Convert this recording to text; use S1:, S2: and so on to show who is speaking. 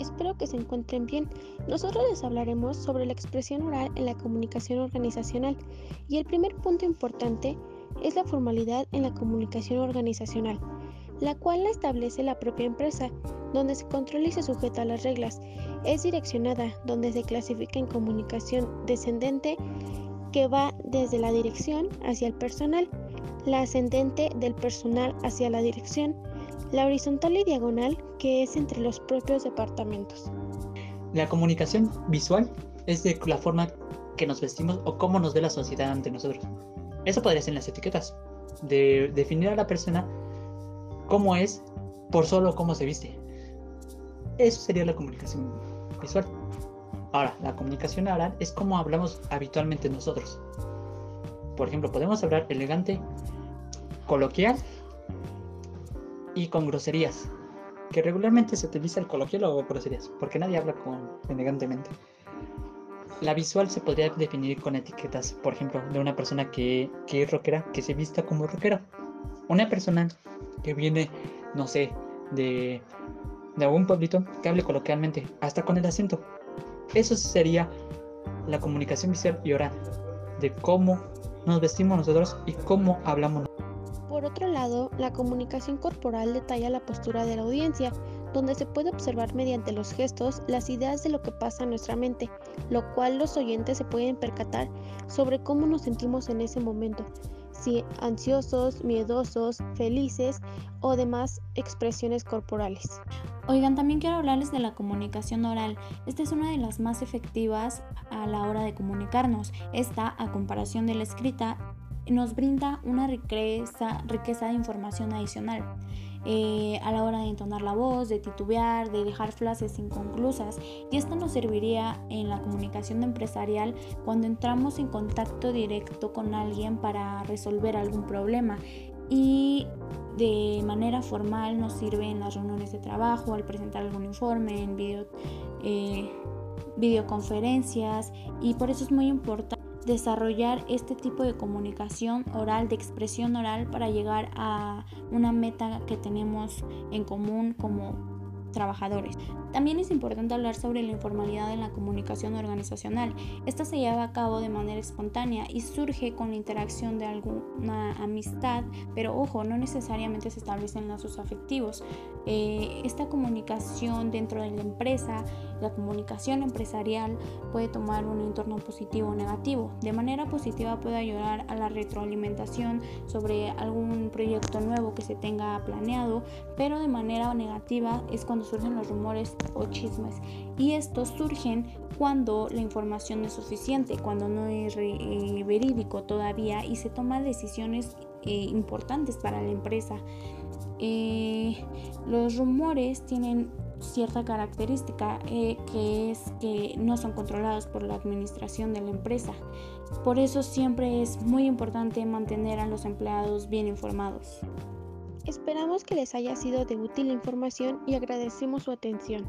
S1: espero que se encuentren bien. Nosotros les hablaremos sobre la expresión oral en la comunicación organizacional y el primer punto importante es la formalidad en la comunicación organizacional, la cual la establece la propia empresa, donde se controla y se sujeta a las reglas. Es direccionada, donde se clasifica en comunicación descendente que va desde la dirección hacia el personal, la ascendente del personal hacia la dirección, la horizontal y diagonal que es entre los propios departamentos.
S2: La comunicación visual es de la forma que nos vestimos o cómo nos ve la sociedad ante nosotros. Eso podría ser en las etiquetas, de definir a la persona cómo es por solo cómo se viste. Eso sería la comunicación visual. Ahora, la comunicación oral es como hablamos habitualmente nosotros. Por ejemplo, podemos hablar elegante, coloquial y con groserías. Que regularmente se utiliza el coloquial o groserías, porque nadie habla con elegantemente. La visual se podría definir con etiquetas, por ejemplo, de una persona que, que es rockera, que se vista como rockera. Una persona que viene, no sé, de, de algún pueblito, que hable coloquialmente, hasta con el acento. Eso sería la comunicación visual y oral, de cómo nos vestimos nosotros y cómo hablamos.
S1: Por otro lado, la comunicación corporal detalla la postura de la audiencia, donde se puede observar mediante los gestos las ideas de lo que pasa en nuestra mente, lo cual los oyentes se pueden percatar sobre cómo nos sentimos en ese momento, si ansiosos, miedosos, felices o demás expresiones corporales.
S3: Oigan, también quiero hablarles de la comunicación oral. Esta es una de las más efectivas a la hora de comunicarnos. Esta, a comparación de la escrita, nos brinda una riqueza, riqueza de información adicional. Eh, a la hora de entonar la voz, de titubear, de dejar frases inconclusas. Y esto nos serviría en la comunicación empresarial cuando entramos en contacto directo con alguien para resolver algún problema. Y de manera formal nos sirve en las reuniones de trabajo, al presentar algún informe, en video, eh, videoconferencias. Y por eso es muy importante desarrollar este tipo de comunicación oral, de expresión oral para llegar a una meta que tenemos en común como trabajadores. También es importante hablar sobre la informalidad en la comunicación organizacional. Esta se lleva a cabo de manera espontánea y surge con la interacción de alguna amistad, pero ojo, no necesariamente se establecen lazos afectivos. Eh, esta comunicación dentro de la empresa, la comunicación empresarial puede tomar un entorno positivo o negativo. De manera positiva puede ayudar a la retroalimentación sobre algún proyecto nuevo que se tenga planeado, pero de manera negativa es cuando surgen los rumores o chismes. Y estos surgen cuando la información es suficiente, cuando no es eh, verídico todavía y se toman decisiones eh, importantes para la empresa. Eh, los rumores tienen cierta característica que es que no son controlados por la administración de la empresa. Por eso siempre es muy importante mantener a los empleados bien informados.
S1: Esperamos que les haya sido de útil información y agradecemos su atención.